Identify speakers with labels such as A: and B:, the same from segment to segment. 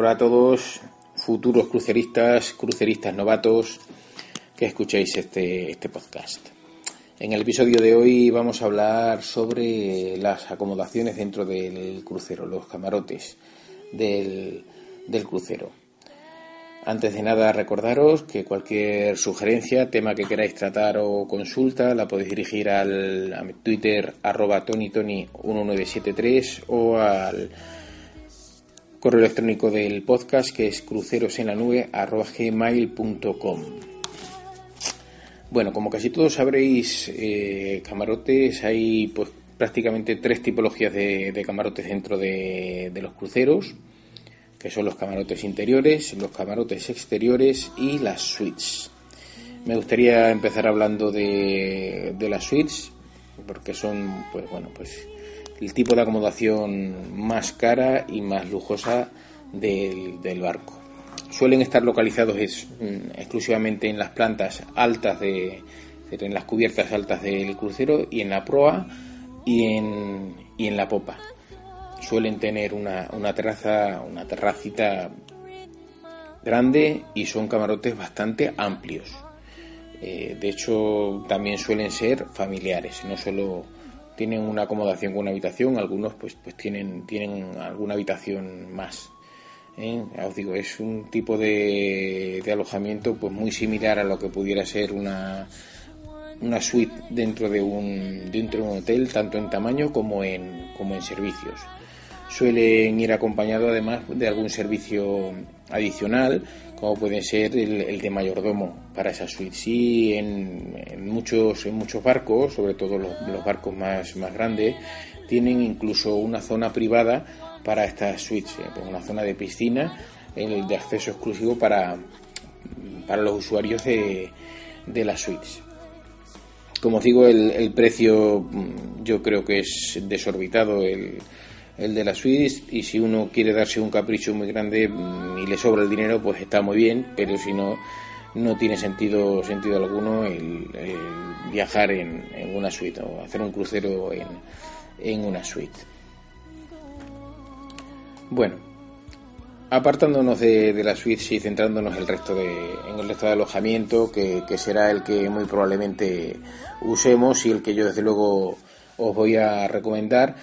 A: Hola a todos, futuros cruceristas, cruceristas novatos que escuchéis este, este podcast. En el episodio de hoy vamos a hablar sobre las acomodaciones dentro del crucero, los camarotes del, del crucero. Antes de nada, recordaros que cualquier sugerencia, tema que queráis tratar o consulta, la podéis dirigir al a Twitter arroba tonytony1973 o al correo electrónico del podcast que es crucerosenlanube arroba gmail.com. Bueno, como casi todos sabréis, eh, camarotes hay pues prácticamente tres tipologías de, camarotes dentro de los cruceros que son los camarotes interiores, los camarotes exteriores y las suites. Me gustaría empezar hablando de, las suites, porque son, pues bueno, pues el tipo de acomodación más cara y más lujosa del, barco. Suelen estar localizados mm, exclusivamente en las plantas altas de, en las cubiertas altas del crucero y en la proa y en, y en la popa suelen tener una, una terraza, una terracita grande y son camarotes bastante amplios. Eh, de hecho, también suelen ser familiares, no solo tienen una acomodación con una habitación, algunos pues, pues tienen, tienen alguna habitación más. ¿eh? Os digo, es un tipo de, de, alojamiento pues muy similar a lo que pudiera ser una, una suite dentro de un, dentro de un hotel, tanto en tamaño como en, como en servicios suelen ir acompañados además de algún servicio adicional, como puede ser el, de mayordomo para esa suite. Sí, en, muchos, en muchos barcos, sobre todo los, barcos más, más grandes, tienen incluso una zona privada para estas suites, eh, pues una zona de piscina el de acceso exclusivo para, para los usuarios de, de las suites. Como os digo, el, el precio mm, yo creo que es desorbitado. El, el de la suite y si uno quiere darse un capricho muy grande mm, y le sobra el dinero pues está muy bien pero si no no tiene sentido sentido alguno el, viajar en, una suite o hacer un crucero en, en una suite bueno apartándonos de, la suite y centrándonos el resto de, en el resto de alojamiento que será el que muy probablemente usemos y el que yo desde luego os voy a recomendar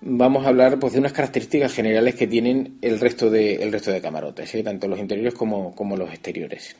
A: vamos a hablar pues, de unas características generales que tienen el resto de, el resto de camarotes, ¿eh? tanto los interiores como, como los exteriores.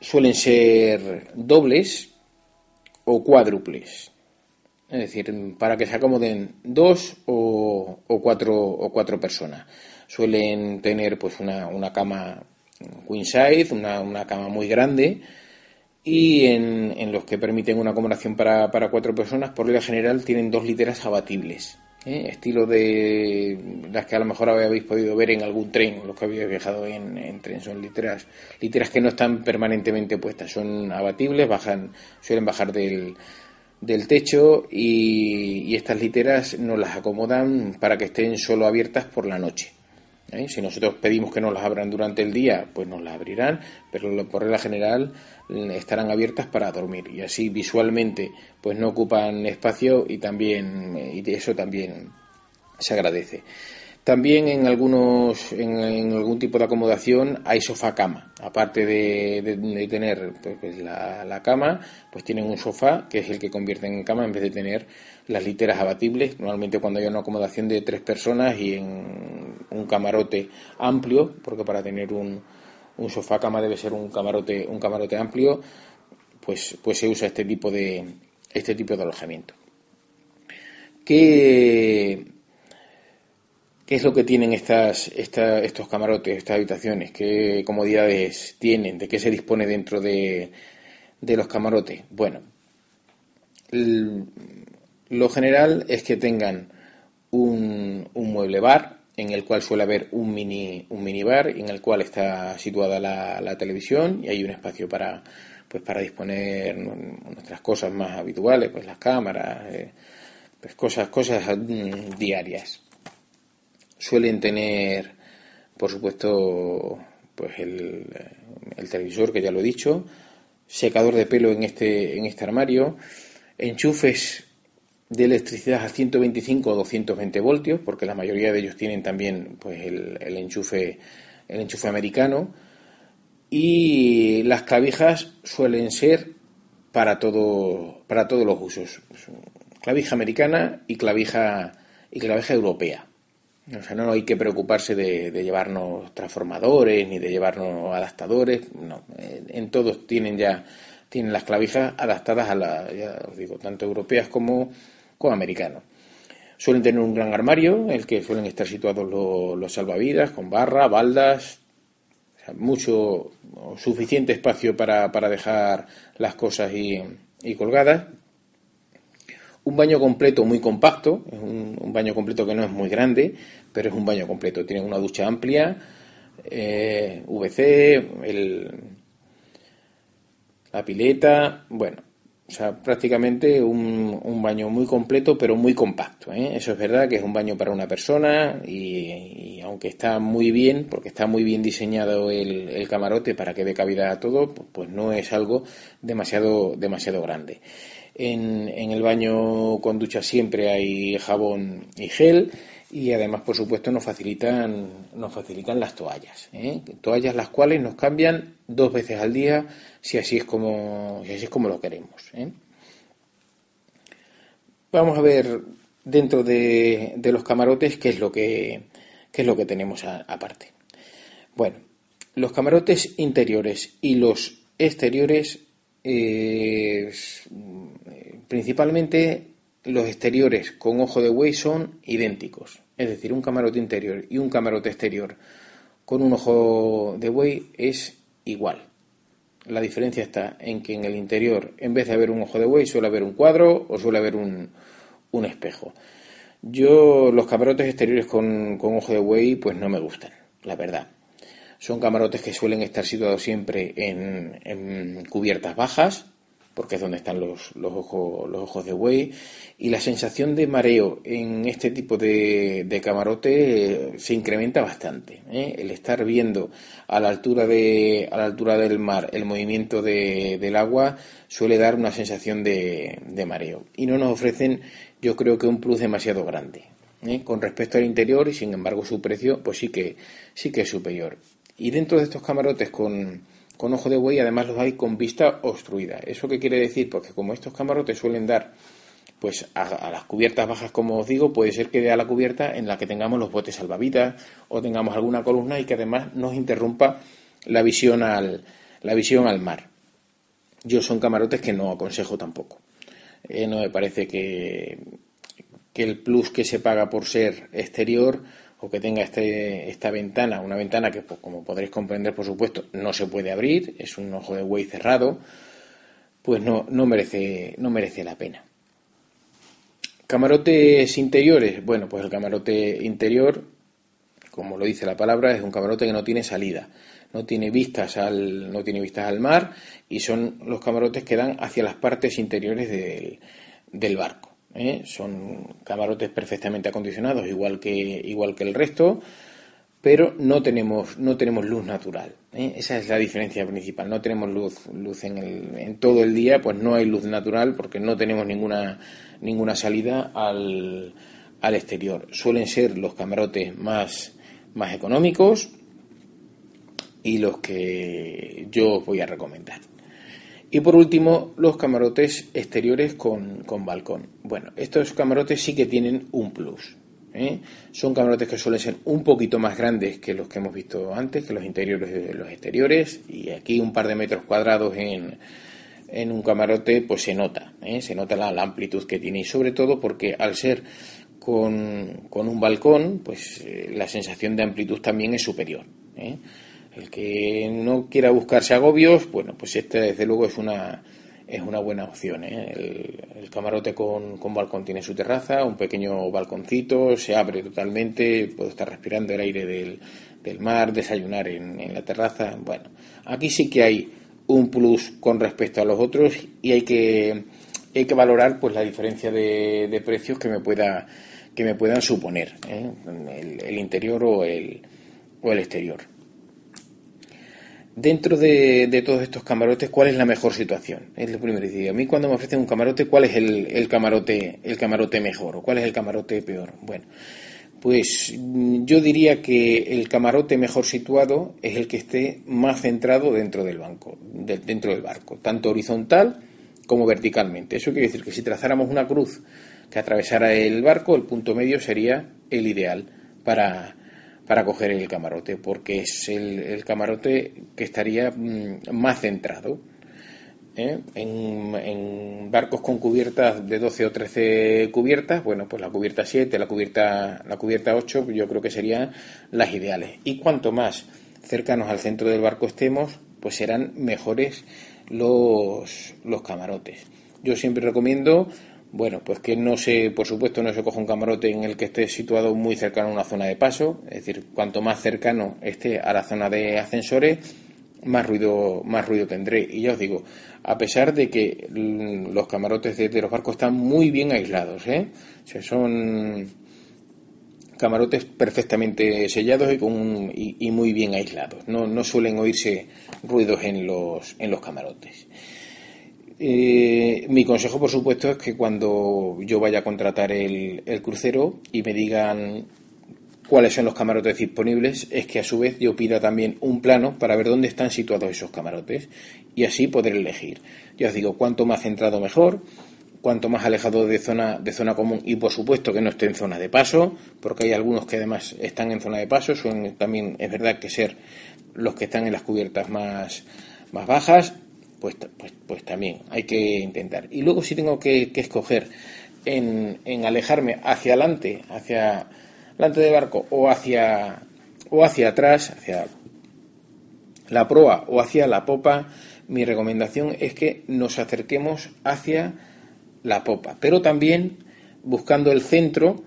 A: Suelen ser dobles o cuádruples. Es decir, para que se acomoden dos o, o, cuatro, o cuatro personas. Suelen tener pues una, una cama queen size, una, una cama muy grande, y en, los que permiten una acomodación para, para, cuatro personas, por regla general tienen dos literas abatibles, ¿eh? estilo de las que a lo mejor habéis podido ver en algún tren, los que habéis viajado en, tren, son literas, literas que no están permanentemente puestas, son abatibles, bajan, suelen bajar del, del techo y, y estas literas nos las acomodan para que estén solo abiertas por la noche. ¿Eh? Si nosotros pedimos que nos las abran durante el día, pues nos las abrirán, pero por regla general mm, estarán abiertas para dormir y así visualmente pues no ocupan espacio y también y eso también se agradece. También en algunos, en, algún tipo de acomodación hay sofá cama. Aparte de, tener pues, la, la, cama, pues tienen un sofá que es el que convierten en cama en vez de tener las literas abatibles. Normalmente cuando hay una acomodación de tres personas y en un camarote amplio, porque para tener un, un sofá cama debe ser un camarote, un camarote amplio, pues, pues se usa este tipo de, este tipo de alojamiento. ¿Qué, ¿Qué es lo que tienen estas, estos camarotes, estas habitaciones? ¿Qué comodidades tienen? ¿De qué se dispone dentro de, de los camarotes? Bueno, lo general es que tengan un, un, mueble bar en el cual suele haber un mini, un mini bar en el cual está situada la, la televisión y hay un espacio para, pues para disponer nuestras cosas más habituales, pues las cámaras, eh, pues cosas, cosas mm, diarias suelen tener, por supuesto, pues el, el, televisor, que ya lo he dicho, secador de pelo en este, en este armario, enchufes de electricidad a 125 o 220 voltios, porque la mayoría de ellos tienen también pues, el, enchufe, el enchufe americano. Y las clavijas suelen ser para, todo, para todos los usos. Clavija americana y clavija, y clavija europea. O sea, no hay que preocuparse de, llevarnos transformadores ni de llevarnos adaptadores. No, en todos tienen ya tienen las clavijas adaptadas a la, ya os digo, tanto europeas como americanos. Suelen tener un gran armario, en el que suelen estar situados los, salvavidas, con barra, baldas, mucho, suficiente espacio para, dejar las cosas y, colgadas. Un baño completo muy compacto, es un, baño completo que no es muy grande, pero es un baño completo. Tiene una ducha amplia, eh, VC, el, la pileta, bueno, o sea, prácticamente un, baño muy completo, pero muy compacto. ¿eh? Eso es verdad que es un baño para una persona y, aunque está muy bien, porque está muy bien diseñado el, camarote para que dé cabida a todo, pues no es algo demasiado, demasiado grande. En, el baño con ducha siempre hay jabón y gel y además, por supuesto, nos facilitan, nos facilitan las toallas. ¿eh? Toallas las cuales nos cambian dos veces al día si así es como, si así es como lo queremos. ¿eh? Vamos a ver dentro de, los camarotes qué es lo que, es lo que tenemos aparte. Bueno, los camarotes interiores y los exteriores, eh, principalmente los exteriores con ojo de buey son idénticos. Es decir, un camarote interior y un camarote exterior con un ojo de buey es igual. La diferencia está en que en el interior, en vez de haber un ojo de buey, suele haber un cuadro o suele haber un, espejo. Yo los camarotes exteriores con, ojo de buey pues no me gustan, la verdad. Son camarotes que suelen estar situados siempre en cubiertas bajas, porque es donde están los, los, ojos, los ojos de buey, y la sensación de mareo en este tipo de, de camarote eh, se incrementa bastante. ¿eh? El estar viendo a la altura, de, a la altura del mar el movimiento de, del agua suele dar una sensación de, de, mareo, y no nos ofrecen, yo creo que un plus demasiado grande. ¿eh? Con respecto al interior, y sin embargo su precio, pues sí que, sí que es superior. Y dentro de estos camarotes con con ojo de buey, además los hay con vista obstruida. ¿Eso qué quiere decir? Porque como estos camarotes suelen dar pues a, las cubiertas bajas, como os digo, puede ser que dé a la cubierta en la que tengamos los botes salvavidas o tengamos alguna columna y que además nos interrumpa la visión al, la visión al mar. Yo son camarotes que no aconsejo tampoco. Eh, no me parece que, que el plus que se paga por ser exterior o que tenga este, esta ventana, una ventana que, pues, como podréis comprender, por supuesto, no se puede abrir, es un ojo de buey cerrado, pues no, no, merece, no merece la pena. Camarotes interiores, bueno, pues el camarote interior, como lo dice la palabra, es un camarote que no tiene salida, no tiene vistas al, no tiene vistas al mar y son los camarotes que dan hacia las partes interiores del barco. ¿Eh? son camarotes perfectamente acondicionados, igual que, igual que el resto, pero no tenemos, no tenemos luz natural. ¿eh? Esa es la diferencia principal. No tenemos luz, luz en, el, en todo el día, pues no hay luz natural porque no tenemos ninguna, ninguna salida al, al exterior. Suelen ser los camarotes más, más económicos y los que yo os voy a recomendar. Y por último, los camarotes exteriores con, balcón. Bueno, estos camarotes sí que tienen un plus. ¿eh? Son camarotes que suelen ser un poquito más grandes que los que hemos visto antes, que los interiores los exteriores. Y aquí un par de metros cuadrados en, en un camarote, pues se nota, ¿eh? se nota la, amplitud que tiene. Y sobre todo porque al ser con, con un balcón, pues eh, la sensación de amplitud también es superior. El que no quiera buscarse agobios, bueno, pues este desde luego es una, es una buena opción. ¿eh? El, camarote con, con, balcón tiene su terraza, un pequeño balconcito, se abre totalmente, puedo estar respirando el aire del, del mar, desayunar en, en, la terraza. Bueno, aquí sí que hay un plus con respecto a los otros y hay que, hay que valorar pues la diferencia de, de precios que me pueda que me puedan suponer ¿eh? el, el, interior o el, o el exterior. Dentro de, todos estos camarotes, ¿cuál es la mejor situación? Es lo primero. Y a mí cuando me ofrecen un camarote, ¿cuál es el, camarote, el camarote mejor o cuál es el camarote peor? Bueno, pues mm, yo diría que el camarote mejor situado es el que esté más centrado dentro del banco, dentro del barco, tanto horizontal como verticalmente. Eso quiere decir que si trazáramos una cruz que atravesara el barco, el punto medio sería el ideal para, para coger el camarote, porque es el, camarote que estaría mm, más centrado. ¿eh? En, barcos con cubiertas de 12 o 13 cubiertas, bueno, pues la cubierta 7, la cubierta, la cubierta 8, yo creo que serían las ideales. Y cuanto más cercanos al centro del barco estemos, pues serán mejores los, los camarotes. Yo siempre recomiendo bueno, pues que no se, por supuesto, no se coja un camarote en el que esté situado muy cercano a una zona de paso, es decir, cuanto más cercano esté a la zona de ascensores, más ruido, más ruido tendré. Y ya os digo, a pesar de que los camarotes de, los barcos están muy bien aislados, ¿eh? son camarotes perfectamente sellados y, con, y, muy bien aislados. No, no suelen oírse ruidos en los, en los camarotes. Eh, mi consejo, por supuesto, es que cuando yo vaya a contratar el, crucero y me digan cuáles son los camarotes disponibles, es que a su vez yo pida también un plano para ver dónde están situados esos camarotes y así poder elegir. Ya os digo, cuanto más centrado mejor, cuanto más alejado de zona, de zona común y por supuesto que no esté en zona de paso, porque hay algunos que además están en zona de paso, son también es verdad que ser los que están en las cubiertas más, más bajas pues, pues, pues, también hay que intentar. Y luego si tengo que, escoger en, alejarme hacia adelante, hacia delante del barco o hacia, o hacia atrás, hacia la proa o hacia la popa, mi recomendación es que nos acerquemos hacia la popa, pero también buscando el centro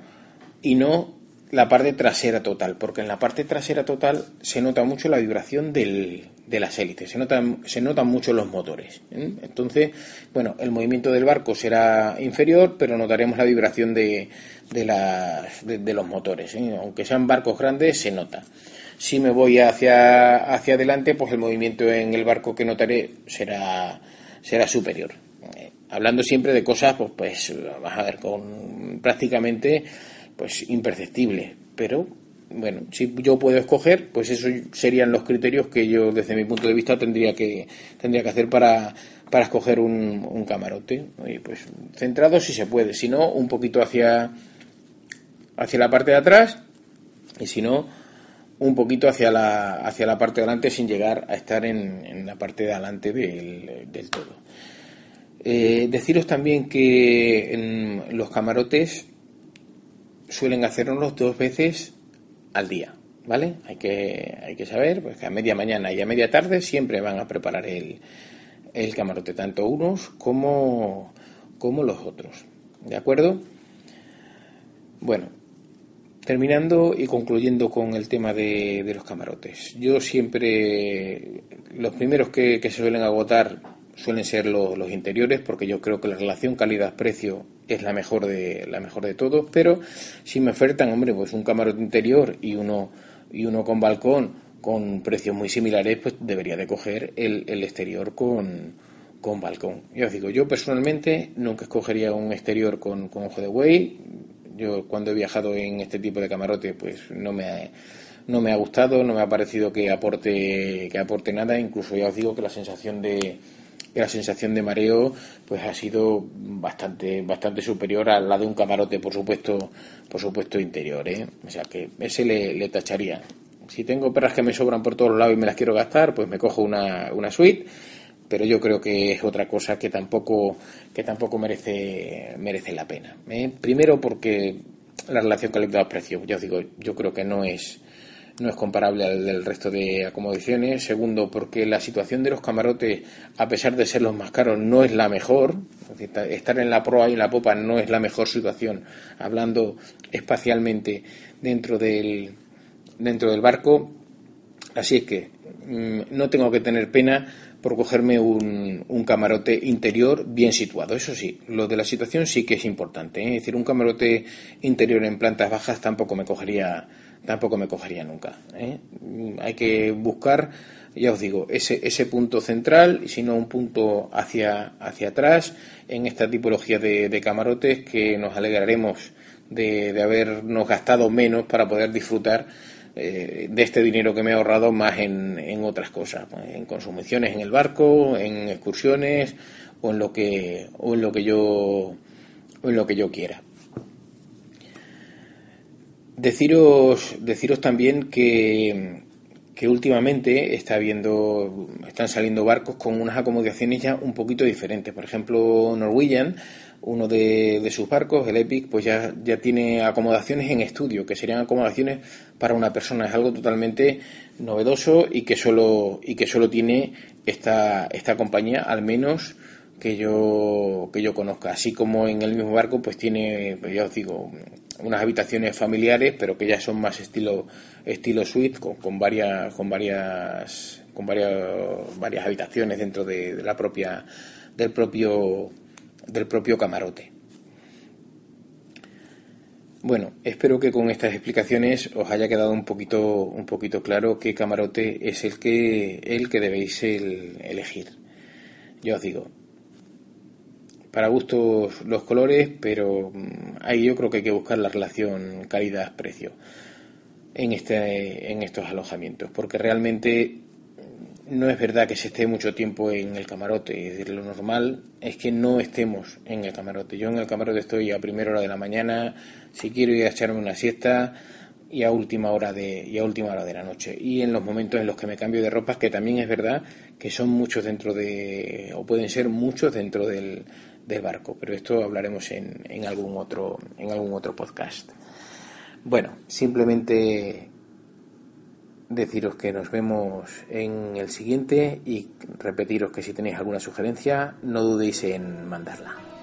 A: y no la parte trasera total, porque en la parte trasera total se nota mucho la vibración del, de las hélices, se notan, se notan mucho los motores. Entonces, bueno, el movimiento del barco será inferior, pero notaremos la vibración de, de, las, de, los motores. ¿eh? Aunque sean barcos grandes, se nota. Si me voy hacia, hacia adelante, pues el movimiento en el barco que notaré será, será superior. Eh, hablando siempre de cosas, pues, pues, a ver, con prácticamente pues imperceptible. Pero, bueno, si yo puedo escoger, pues esos serían los criterios que yo, desde mi punto de vista, tendría que, tendría que hacer para, para escoger un, un camarote. Y pues centrado si se puede, si no, un poquito hacia, hacia la parte de atrás y si no, un poquito hacia la, hacia la parte de adelante sin llegar a estar en, en la parte de adelante del, del todo. Eh, deciros también que en los camarotes suelen hacernos dos veces al día, ¿vale? Hay que, hay que saber pues, que a media mañana y a media tarde siempre van a preparar el, el camarote, tanto unos como, como los otros, ¿de acuerdo? Bueno, terminando y concluyendo con el tema de, de los camarotes. Yo siempre, los primeros que, que se suelen agotar suelen ser los, los interiores, porque yo creo que la relación calidad-precio es la mejor de la mejor de todos, pero si me ofertan, hombre, pues un camarote interior y uno y uno con balcón con precios muy similares, pues debería de coger el, el exterior con, con balcón. Yo os digo, yo personalmente nunca escogería un exterior con, con ojo de buey. Yo cuando he viajado en este tipo de camarote, pues no me ha, no me ha gustado, no me ha parecido que aporte que aporte nada. Incluso ya os digo que la sensación de la sensación de mareo pues ha sido bastante bastante superior a la de un camarote por supuesto por supuesto interior ¿eh? o sea que ese le, tacharía si tengo perras que me sobran por todos lados y me las quiero gastar pues me cojo una, una suite pero yo creo que es otra cosa que tampoco que tampoco merece merece la pena ¿eh? primero porque la relación calidad-precio ya os digo yo creo que no es no es comparable al del resto de acomodaciones. Segundo, porque la situación de los camarotes, a pesar de ser los más caros, no es la mejor. Estar en la proa y en la popa no es la mejor situación, hablando espacialmente dentro del, dentro del barco. Así es que mm, no tengo que tener pena por cogerme un, un, camarote interior bien situado. Eso sí, lo de la situación sí que es importante. ¿eh? Es decir, un camarote interior en plantas bajas tampoco me cogería tampoco me cogería nunca. ¿eh? Hay que buscar ya os digo, ese, ese punto central, y sino un punto hacia, hacia atrás en esta tipología de, camarotes que nos alegraremos de, de, habernos gastado menos para poder disfrutar eh, de este dinero que me he ahorrado más en, en otras cosas, en consumiciones en el barco, en excursiones o en lo que, o en lo que yo, o en lo que yo quiera. Deciros, deciros también que, que últimamente está viendo, están saliendo barcos con unas acomodaciones ya un poquito diferentes. Por ejemplo, Norwegian, uno de, sus barcos, el Epic, pues ya, ya tiene acomodaciones en estudio, que serían acomodaciones para una persona. Es algo totalmente novedoso y que solo, y que solo tiene esta, esta compañía, al menos que yo que yo conozca así como en el mismo barco pues tiene pues ya os digo unas habitaciones familiares pero que ya son más estilo estilo suite con, con varias con varias con varias varias habitaciones dentro de, la propia del propio del propio camarote bueno, espero que con estas explicaciones os haya quedado un poquito, un poquito claro qué camarote es el que, el que debéis elegir. Yo os digo, para gustos los colores, pero mm, ahí yo creo que hay que buscar la relación calidad-precio en, este, en estos alojamientos, porque realmente no es verdad que se esté mucho tiempo en el camarote, es decir, lo normal es que no estemos en el camarote. Yo en el camarote estoy a primera hora de la mañana, si quiero ir a echarme una siesta y a última hora de y a última hora de la noche y en los momentos en los que me cambio de ropas que también es verdad que son muchos dentro de o pueden ser muchos dentro del, del barco, pero esto hablaremos en, en, algún otro, en algún otro podcast. Bueno, simplemente deciros que nos vemos en el siguiente y repetiros que si tenéis alguna sugerencia no dudéis en mandarla.